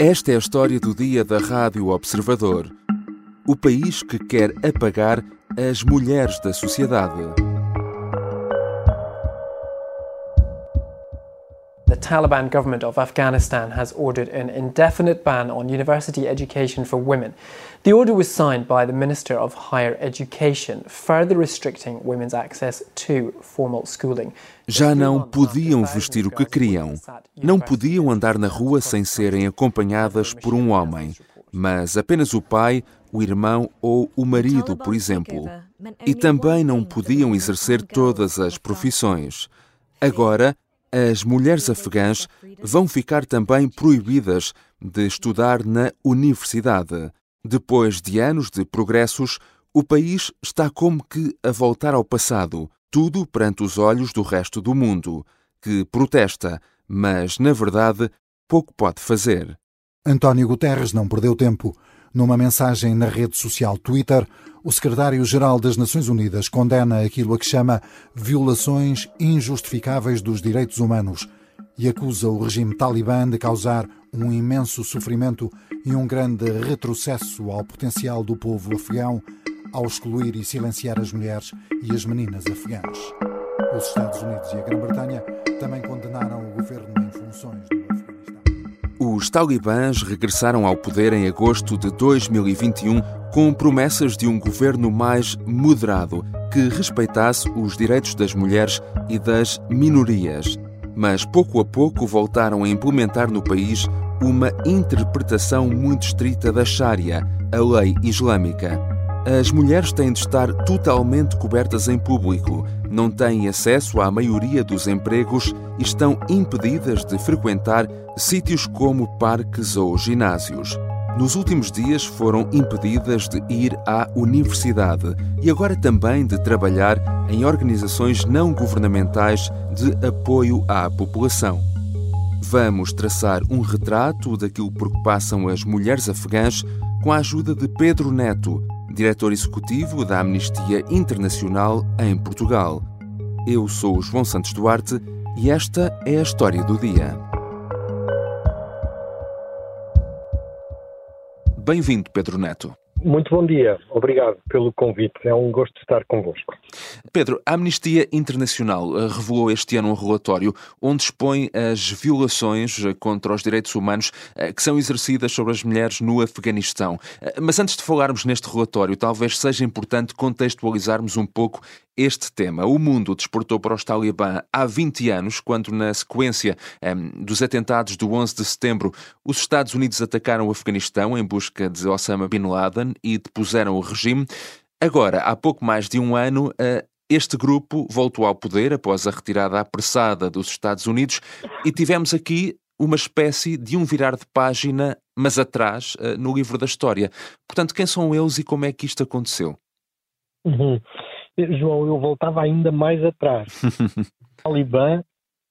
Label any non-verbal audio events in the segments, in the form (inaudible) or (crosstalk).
Esta é a história do dia da Rádio Observador. O país que quer apagar as mulheres da sociedade. Taliban government of Afghanistan has ordered an indefinite ban on university education for women. The order was signed by the Minister of Higher Education, further restricting women's access to formal schooling. Já não podiam vestir o que queriam. Não podiam andar na rua sem serem acompanhadas por um homem, mas apenas o pai, o irmão ou o marido, por exemplo. E também não podiam exercer todas as profissões. Agora, as mulheres afegãs vão ficar também proibidas de estudar na universidade. Depois de anos de progressos, o país está como que a voltar ao passado, tudo perante os olhos do resto do mundo, que protesta, mas, na verdade, pouco pode fazer. António Guterres não perdeu tempo. Numa mensagem na rede social Twitter, o secretário-geral das Nações Unidas condena aquilo a que chama violações injustificáveis dos direitos humanos e acusa o regime talibã de causar um imenso sofrimento e um grande retrocesso ao potencial do povo afegão ao excluir e silenciar as mulheres e as meninas afegãs. Os Estados Unidos e a Grã-Bretanha também condenaram o governo em funções. Os talibãs regressaram ao poder em agosto de 2021 com promessas de um governo mais moderado que respeitasse os direitos das mulheres e das minorias. Mas pouco a pouco voltaram a implementar no país uma interpretação muito estrita da Sharia, a lei islâmica. As mulheres têm de estar totalmente cobertas em público, não têm acesso à maioria dos empregos e estão impedidas de frequentar sítios como parques ou ginásios. Nos últimos dias foram impedidas de ir à universidade e agora também de trabalhar em organizações não governamentais de apoio à população. Vamos traçar um retrato daquilo por que passam as mulheres afegãs com a ajuda de Pedro Neto, diretor executivo da Amnistia Internacional em Portugal. Eu sou o João Santos Duarte e esta é a história do dia. Bem-vindo, Pedro Neto. Muito bom dia, obrigado pelo convite, é um gosto estar convosco. Pedro, a Amnistia Internacional eh, revelou este ano um relatório onde expõe as violações eh, contra os direitos humanos eh, que são exercidas sobre as mulheres no Afeganistão. Mas antes de falarmos neste relatório, talvez seja importante contextualizarmos um pouco este tema. O mundo despertou para os talibã há 20 anos, quando, na sequência um, ehm, dos atentados do 11 de setembro, os Estados Unidos atacaram o Afeganistão em busca de Osama Bin Laden e depuseram o regime. Agora, há pouco mais de um ano, uh, este grupo voltou ao poder após a retirada apressada dos Estados Unidos e tivemos aqui uma espécie de um virar de página, mas atrás, uh, no livro da história. Portanto, quem são eles e como é que isto aconteceu? Uhum. João, eu voltava ainda mais atrás. (laughs) o Talibã,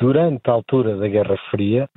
durante a altura da Guerra Fria,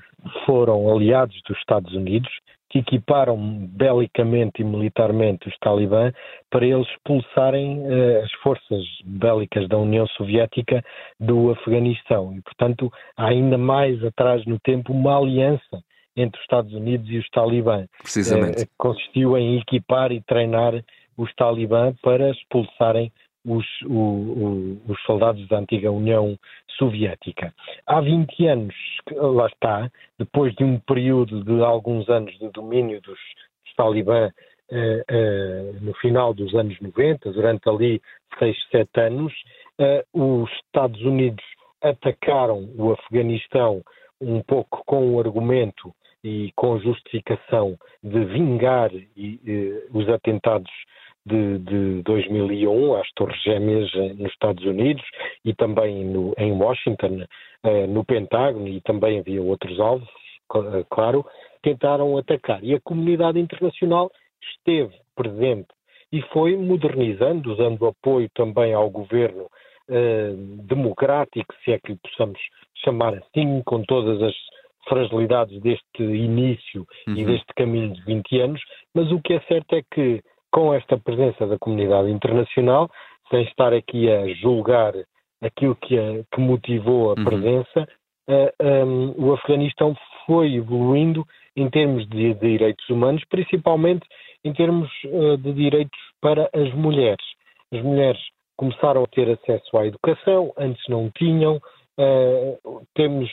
foram aliados dos Estados Unidos que equiparam belicamente e militarmente os Talibã para eles expulsarem uh, as forças bélicas da União Soviética do Afeganistão. E, portanto, há ainda mais atrás no tempo uma aliança entre os Estados Unidos e os Talibã. Precisamente. Uh, consistiu em equipar e treinar os Talibã para expulsarem os, o, o, os soldados da antiga União Soviética. Há 20 anos, lá está, depois de um período de alguns anos de domínio dos, dos talibã eh, eh, no final dos anos 90, durante ali 6, 7 anos, eh, os Estados Unidos atacaram o Afeganistão um pouco com o argumento e com justificação de vingar e, os atentados de, de 2001 às Torres Gêmeas eh, nos Estados Unidos e também no, em Washington, eh, no Pentágono, e também havia outros alvos, eh, claro, tentaram atacar. E a comunidade internacional esteve presente e foi modernizando, usando apoio também ao governo democrático, se é que lhe possamos chamar assim, com todas as fragilidades deste início uhum. e deste caminho de 20 anos, mas o que é certo é que com esta presença da comunidade internacional, sem estar aqui a julgar aquilo que, a, que motivou a uhum. presença, uh, um, o Afeganistão foi evoluindo em termos de, de direitos humanos, principalmente em termos uh, de direitos para as mulheres. As mulheres começaram a ter acesso à educação, antes não tinham, uh, temos,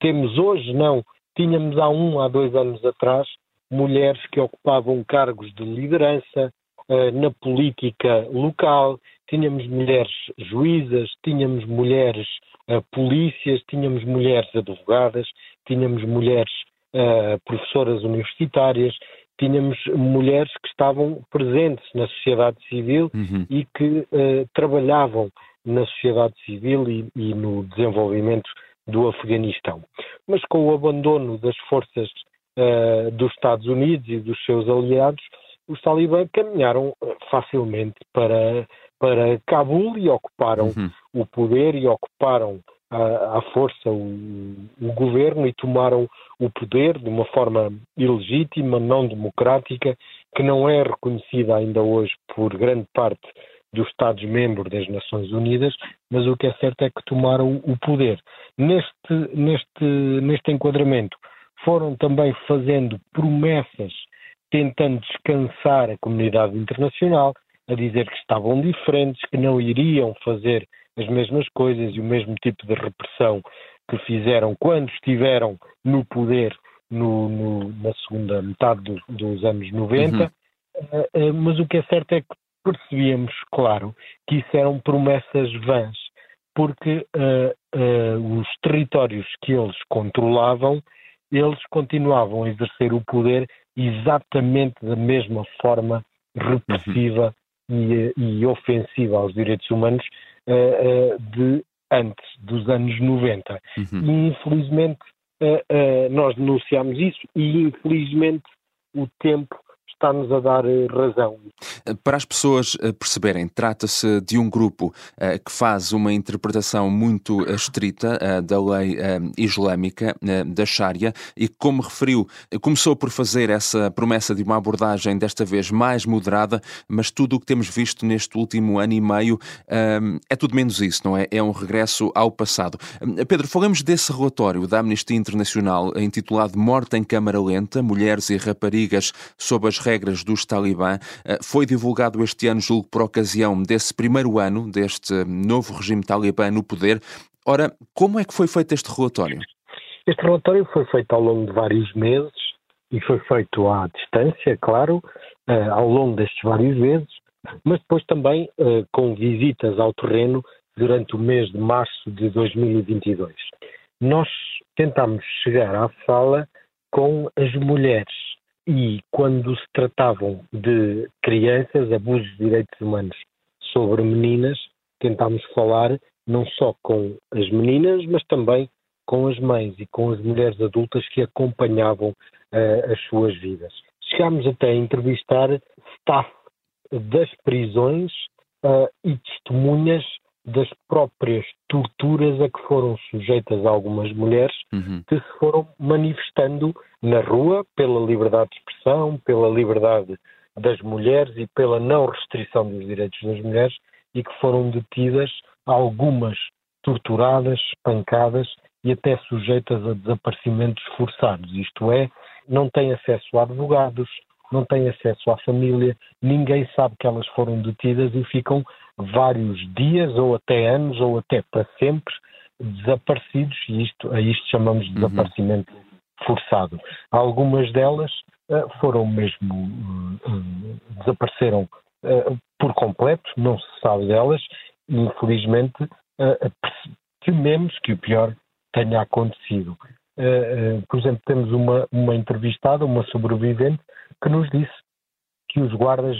temos hoje, não, tínhamos há um, há dois anos atrás, mulheres que ocupavam cargos de liderança uh, na política local, tínhamos mulheres juízas, tínhamos mulheres uh, polícias, tínhamos mulheres advogadas, tínhamos mulheres uh, professoras universitárias, tínhamos mulheres que estavam presentes na sociedade civil uhum. e que trabalhavam na sociedade civil e, e no desenvolvimento do Afeganistão. Mas com o abandono das forças uh, dos Estados Unidos e dos seus aliados, os talibãs caminharam eh, facilmente para, para Cabul e ocuparam uhum. o poder e ocuparam à, à força o, o, governo e tomaram o poder de uma forma ilegítima, não democrática, que não é reconhecida ainda hoje por grande parte dos Estados-membros das Nações Unidas, mas o que é certo é que tomaram o poder. Neste, neste, neste enquadramento, foram também fazendo promessas, tentando descansar a comunidade internacional, a dizer que estavam diferentes, que não iriam fazer as mesmas coisas e o mesmo tipo de repressão que fizeram quando estiveram no poder no, no, na segunda metade do, dos anos 90. Uhum. Uh, uh, mas o que é certo é que percebíamos, claro, que isso eram promessas vãs, porque uh, os territórios que eles controlavam eles continuavam a exercer o poder exatamente da mesma forma repressiva uhum. e, e, ofensiva aos direitos humanos uh, uh, de antes dos anos 90. Uhum. E infelizmente uh, nós denunciamos isso e infelizmente o tempo está-nos a dar eh, razão. Para as pessoas eh, perceberem, trata-se de um grupo eh, que faz uma interpretação muito estrita da lei islâmica, da Sharia, e como referiu, começou por fazer essa promessa de uma abordagem desta vez mais moderada, mas tudo o que temos visto neste último ano e meio é tudo menos isso, não é? É um regresso ao passado. Pedro, falamos desse relatório da Amnistia Internacional intitulado Morte em Câmara Lenta, Mulheres e Raparigas sob as regras dos Talibã. Eh, foi divulgado este ano, julgo, por ocasião desse primeiro ano deste novo regime talibã no poder. Ora, como é que foi feito este relatório? Este relatório foi feito ao longo de vários meses e foi feito à distância, claro, eh, ao longo destes vários meses, mas depois também eh, com visitas ao terreno durante o mês de março de 2022. Nós tentámos chegar à fala com as mulheres e quando se tratavam de crianças, abusos de direitos humanos sobre meninas, tentámos falar não só com as meninas, mas também com as mães e com as mulheres adultas que acompanhavam uh, as suas vidas. Chegámos até a entrevistar staff das prisões uh, e testemunhas das próprias torturas a que foram sujeitas algumas mulheres uhum. que se foram manifestando na rua pela liberdade de expressão, pela liberdade das mulheres e pela não restrição dos direitos das mulheres e que foram detidas, algumas torturadas, espancadas e até sujeitas a desaparecimentos forçados. Isto é, não têm acesso a advogados, não têm acesso à família, ninguém sabe que elas foram detidas e ficam vários dias ou até anos ou até para sempre desaparecidos e isto, a isto chamamos de uhum. desaparecimento uhum. forçado. Algumas delas uh, foram mesmo uh, desapareceram por completo, não se sabe delas e infelizmente tememos que o pior tenha acontecido. por exemplo, temos uma, uma entrevistada, uma sobrevivente, que nos disse que os guardas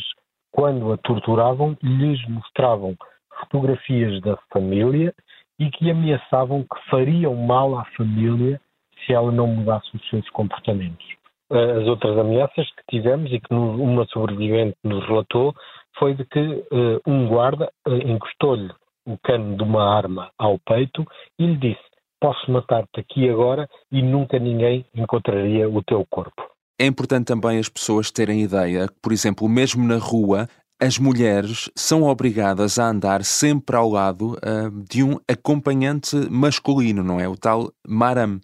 quando a torturavam, lhes mostravam fotografias da família e que ameaçavam que fariam mal à família se ela não mudasse os seus comportamentos. As outras ameaças que tivemos e que uma sobrevivente nos relatou foi de que uh, um guarda uh, encostou-lhe o cano de uma arma ao peito e lhe disse: Posso matar-te aqui agora e nunca ninguém encontraria o teu corpo. É importante também as pessoas terem ideia que, por exemplo, mesmo na rua, as mulheres são obrigadas a andar sempre ao lado uh, de um acompanhante masculino, não é? O tal maram.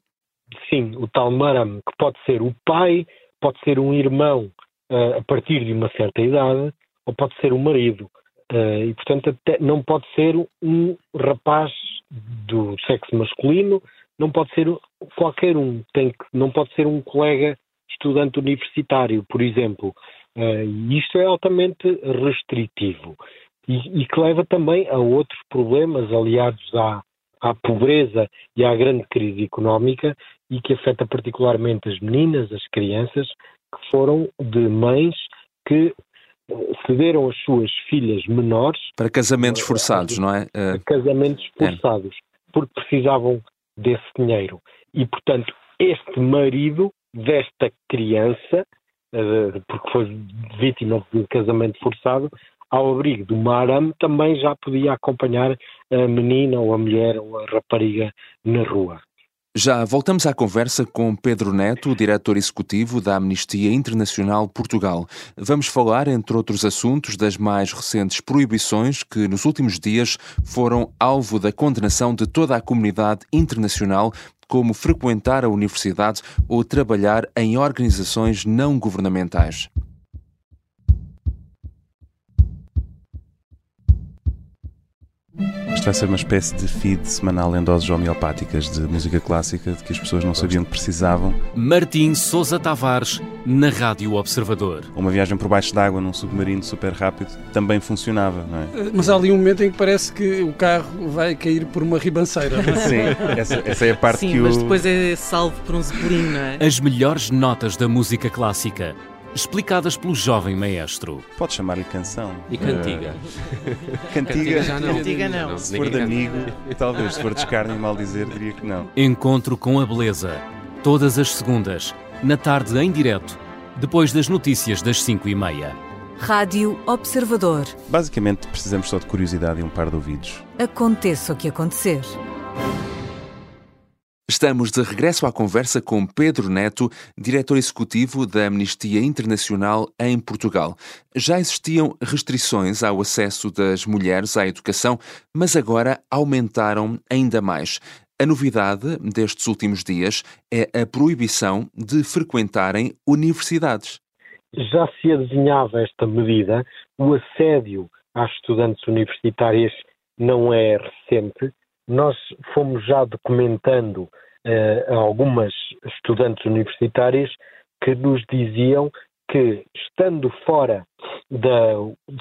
sim, o tal maram, que pode ser o pai, pode ser um irmão uh, a partir de uma certa idade, ou pode ser o marido. Uh, e, portanto, até não pode ser um rapaz do sexo masculino, não pode ser qualquer um, tem que, não pode ser um colega estudante universitário, por exemplo. Uh, e isto é altamente restritivo e, e, que leva também a outros problemas aliados à, à pobreza e à grande crise económica e que afeta particularmente as meninas, as crianças, que foram de mães que cederam as suas filhas menores para casamentos forçados, não é? Uh, casamentos é. forçados, é. porque precisavam desse dinheiro. E, portanto, este marido desta criança, uh, porque foi vítima de casamento forçado, ao abrigo do Maram, também já podia acompanhar a menina ou a mulher ou a rapariga na rua. Já voltamos à conversa com Pedro Neto, diretor executivo da Amnistia Internacional Portugal. Vamos falar, entre outros assuntos, das mais recentes proibições que, nos últimos dias, foram alvo da condenação de toda a comunidade internacional, como frequentar a universidade ou trabalhar em organizações não governamentais. Isto vai ser uma espécie de feed semanal em doses homeopáticas de música clássica de que as pessoas não sabiam que precisavam. Martim Sousa Tavares, na Rádio Observador. Uma viagem por baixo d'água num submarino super rápido também funcionava, não é? Eh, mas há ali um momento em que parece que o carro vai cair por uma ribanceira. Não é? (laughs) Sim, essa, essa, é a parte Sim, que o... mas depois é salvo por um zeppelin, não é? As melhores notas da música clássica explicadas pelo jovem maestro. Pode chamar-lhe canção. E cantiga. (laughs) Uh, cantiga já não. Cantiga não. Se for de amigo, talvez. Se for de escárnio e mal dizer, diria que não. Encontro com a beleza. Todas as segundas, na tarde em direto, depois das notícias das 5 e meia. Rádio Observador. Basicamente, precisamos só de curiosidade e um par de ouvidos. Aconteça o que acontecer. Estamos de regresso à conversa com Pedro Neto, diretor executivo da Amnistia Internacional em Portugal. Já existiam restrições ao acesso das mulheres à educação, mas agora aumentaram ainda mais. A novidade destes últimos dias é a proibição de frequentarem universidades. Já se adesenhava esta medida, o assédio às estudantes universitárias não é recente, nós fomos já documentando uh, algumas estudantes universitárias que nos diziam que, estando fora da.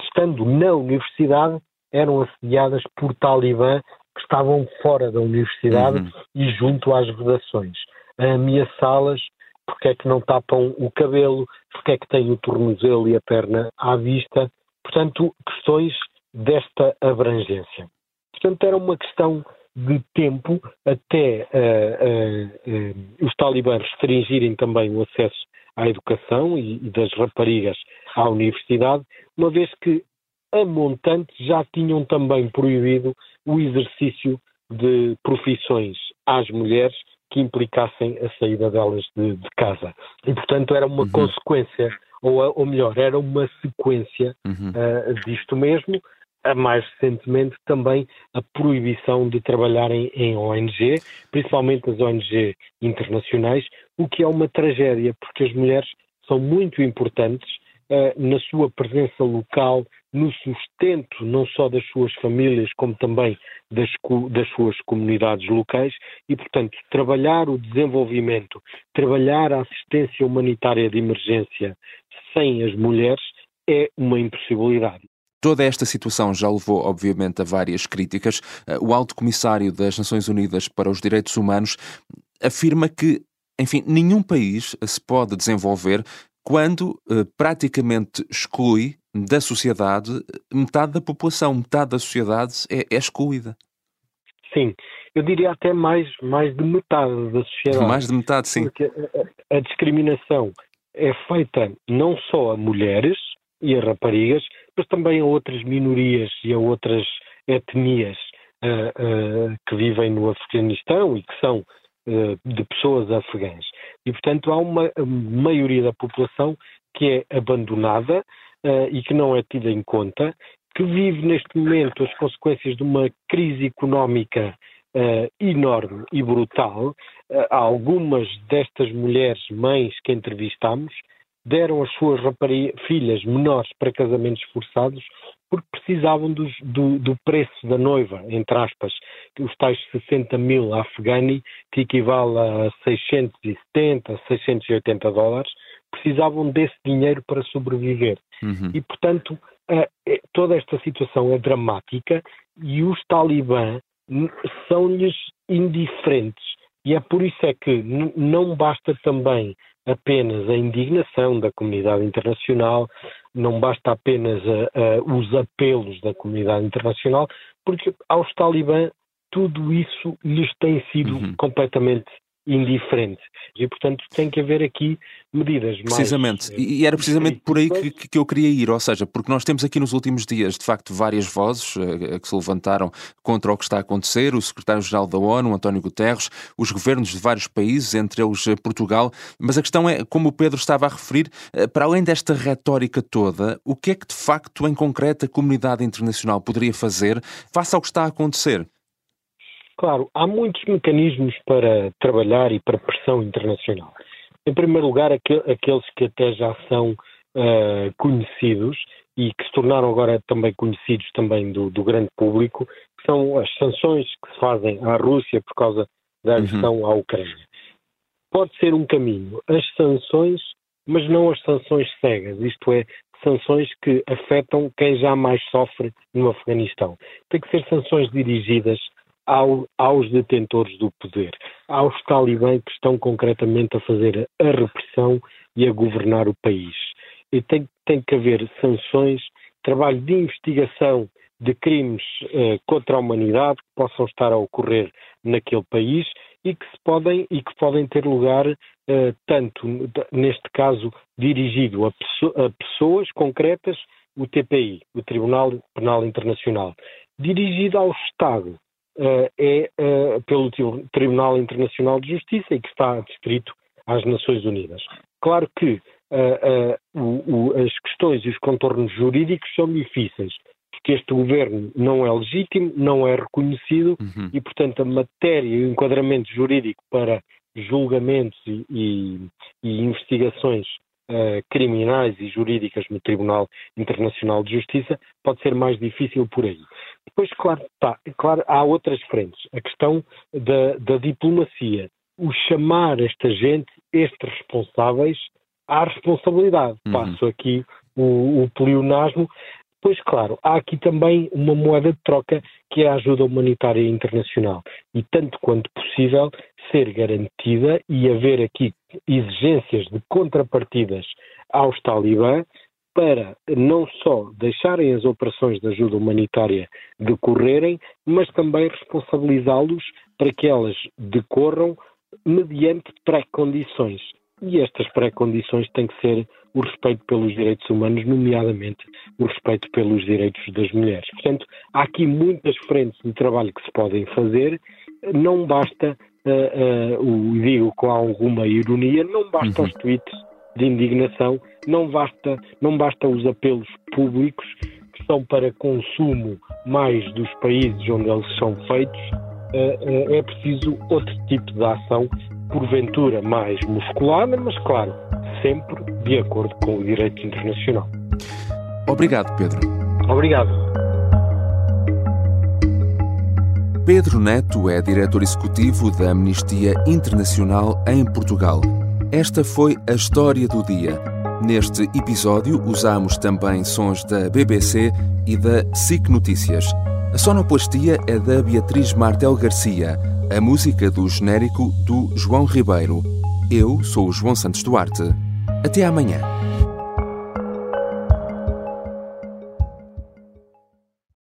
estando na universidade, eram assediadas por talibã que estavam fora da universidade uhum. e junto às redações, a ameaçá-las porque é que não tapam o cabelo, porque é que têm o tornozelo e a perna à vista. Portanto, questões desta abrangência. Portanto, era uma questão de tempo até uh, uh, uh, os talibãs restringirem também o acesso à educação e, e, das raparigas à universidade, uma vez que a montante já tinham também proibido o exercício de profissões às mulheres que implicassem a saída delas de, de casa. E, portanto, era uma uhum. consequência, ou, ou, melhor, era uma sequência uhum. disto mesmo, mais recentemente também a proibição de trabalhar em, em, ONG, principalmente as ONG internacionais, o que é uma tragédia, porque as mulheres são muito importantes uh, na sua presença local, no sustento não só das suas famílias, como também das, das suas comunidades locais, e, portanto, trabalhar o desenvolvimento, trabalhar a assistência humanitária de emergência sem as mulheres é uma impossibilidade. Toda esta situação já levou, obviamente, a várias críticas. Eh, o Alto Comissário das Nações Unidas para os Direitos Humanos afirma que, enfim, nenhum país se pode desenvolver quando eh, praticamente exclui da sociedade metade da população, metade da sociedade é, é excluída. Sim, eu diria até mais, mais de metade da sociedade. Mais de metade, sim. Porque a, a discriminação é feita não só a mulheres e a raparigas, mas também a outras minorias e a outras etnias uh, uh, que vivem no Afeganistão e que são uh, de pessoas afegãs. E, portanto, há uma maioria da população que é abandonada e que não é tida em conta, que vive neste momento as consequências de uma crise económica Uh, enorme e brutal, uh, algumas destas mulheres mães que entrevistámos deram as suas filhas menores para casamentos forçados porque precisavam dos, do, do, preço da noiva, entre aspas, os tais 60 mil afegani, que equivale a 670, 680 dólares, precisavam desse dinheiro para sobreviver. Uhum. E, portanto, toda esta situação é dramática e os talibã são-lhes indiferentes. E é por isso é que não basta também apenas a indignação da comunidade internacional, não basta apenas a, a, os apelos da comunidade internacional, porque aos talibã tudo isso lhes tem sido uhum. completamente indiferente. E, portanto, tem que haver aqui medidas precisamente. mais... E era precisamente por aí que, que, eu queria ir, ou seja, porque nós temos aqui nos últimos dias, de facto, várias vozes uh, que se levantaram contra o que está a acontecer, o secretário-geral da ONU, António Guterres, os governos de vários países, entre eles Portugal, mas a questão é, como o Pedro estava a referir, uh, para além desta retórica toda, o que é que de facto, em concreto, a comunidade internacional poderia fazer face ao que está a acontecer? Claro, há muitos mecanismos para trabalhar e para pressão internacional. Em primeiro lugar, aqueles que até já são uh, conhecidos e que se tornaram agora também conhecidos também do, do, grande público, que são as sanções que se fazem à Rússia por causa da uhum. agressão uhum. à Ucrânia. Pode ser um caminho, as sanções, mas não as sanções cegas, isto é, sanções que afetam quem já mais sofre no Afeganistão. Tem que ser sanções dirigidas ao, aos detentores do poder, aos talibãs que estão concretamente a fazer a repressão e a governar o país. E tem, tem que haver sanções, trabalho de investigação de crimes eh, contra a humanidade que possam estar a ocorrer naquele país e que podem e que podem ter lugar eh, tanto neste caso dirigido a, a pessoas concretas, o TPI, o Tribunal Penal Internacional, dirigido ao Estado, é uh, pelo Tribunal Internacional de Justiça e que está distrito às Nações Unidas. Claro que o, as questões e os contornos jurídicos são difíceis, porque este governo não é legítimo, não é reconhecido uhum. e, portanto, a matéria e o enquadramento jurídico para julgamentos e, e, e investigações uh, criminais e jurídicas no Tribunal Internacional de Justiça pode ser mais difícil por aí. Depois, claro, tá, claro há outras frentes. A questão da, da diplomacia. O chamar esta gente, estes responsáveis, à responsabilidade. Uhum. Passo aqui o, o pleonasmo. Pois claro, há aqui também uma moeda de troca que é a ajuda humanitária internacional. E tanto quanto possível ser garantida e haver aqui exigências de contrapartidas aos talibã para não só deixarem as operações de ajuda humanitária decorrerem, mas também responsabilizá-los para que elas decorram mediante pré-condições. E estas pré-condições têm que ser o respeito pelos direitos humanos, nomeadamente o respeito pelos direitos das mulheres. Portanto, há aqui muitas frentes de trabalho que se podem fazer, não basta, uh, uh, digo com alguma ironia, não basta uhum. os tweets de indignação, não basta, não basta os apelos públicos que são para consumo mais dos países onde eles são feitos, eh, é preciso outro tipo de ação, porventura mais musculada, mas claro, sempre de acordo com o direito internacional. Obrigado, Pedro. Obrigado. Pedro Neto é diretor executivo da Amnistia Internacional em Portugal. Esta foi a história do dia. Neste episódio usamos também sons da BBC e da SIC Notícias. A sonoplastia é da Beatriz Martel Garcia, a música do genérico do João Ribeiro. Eu sou o João Santos Duarte. Até amanhã.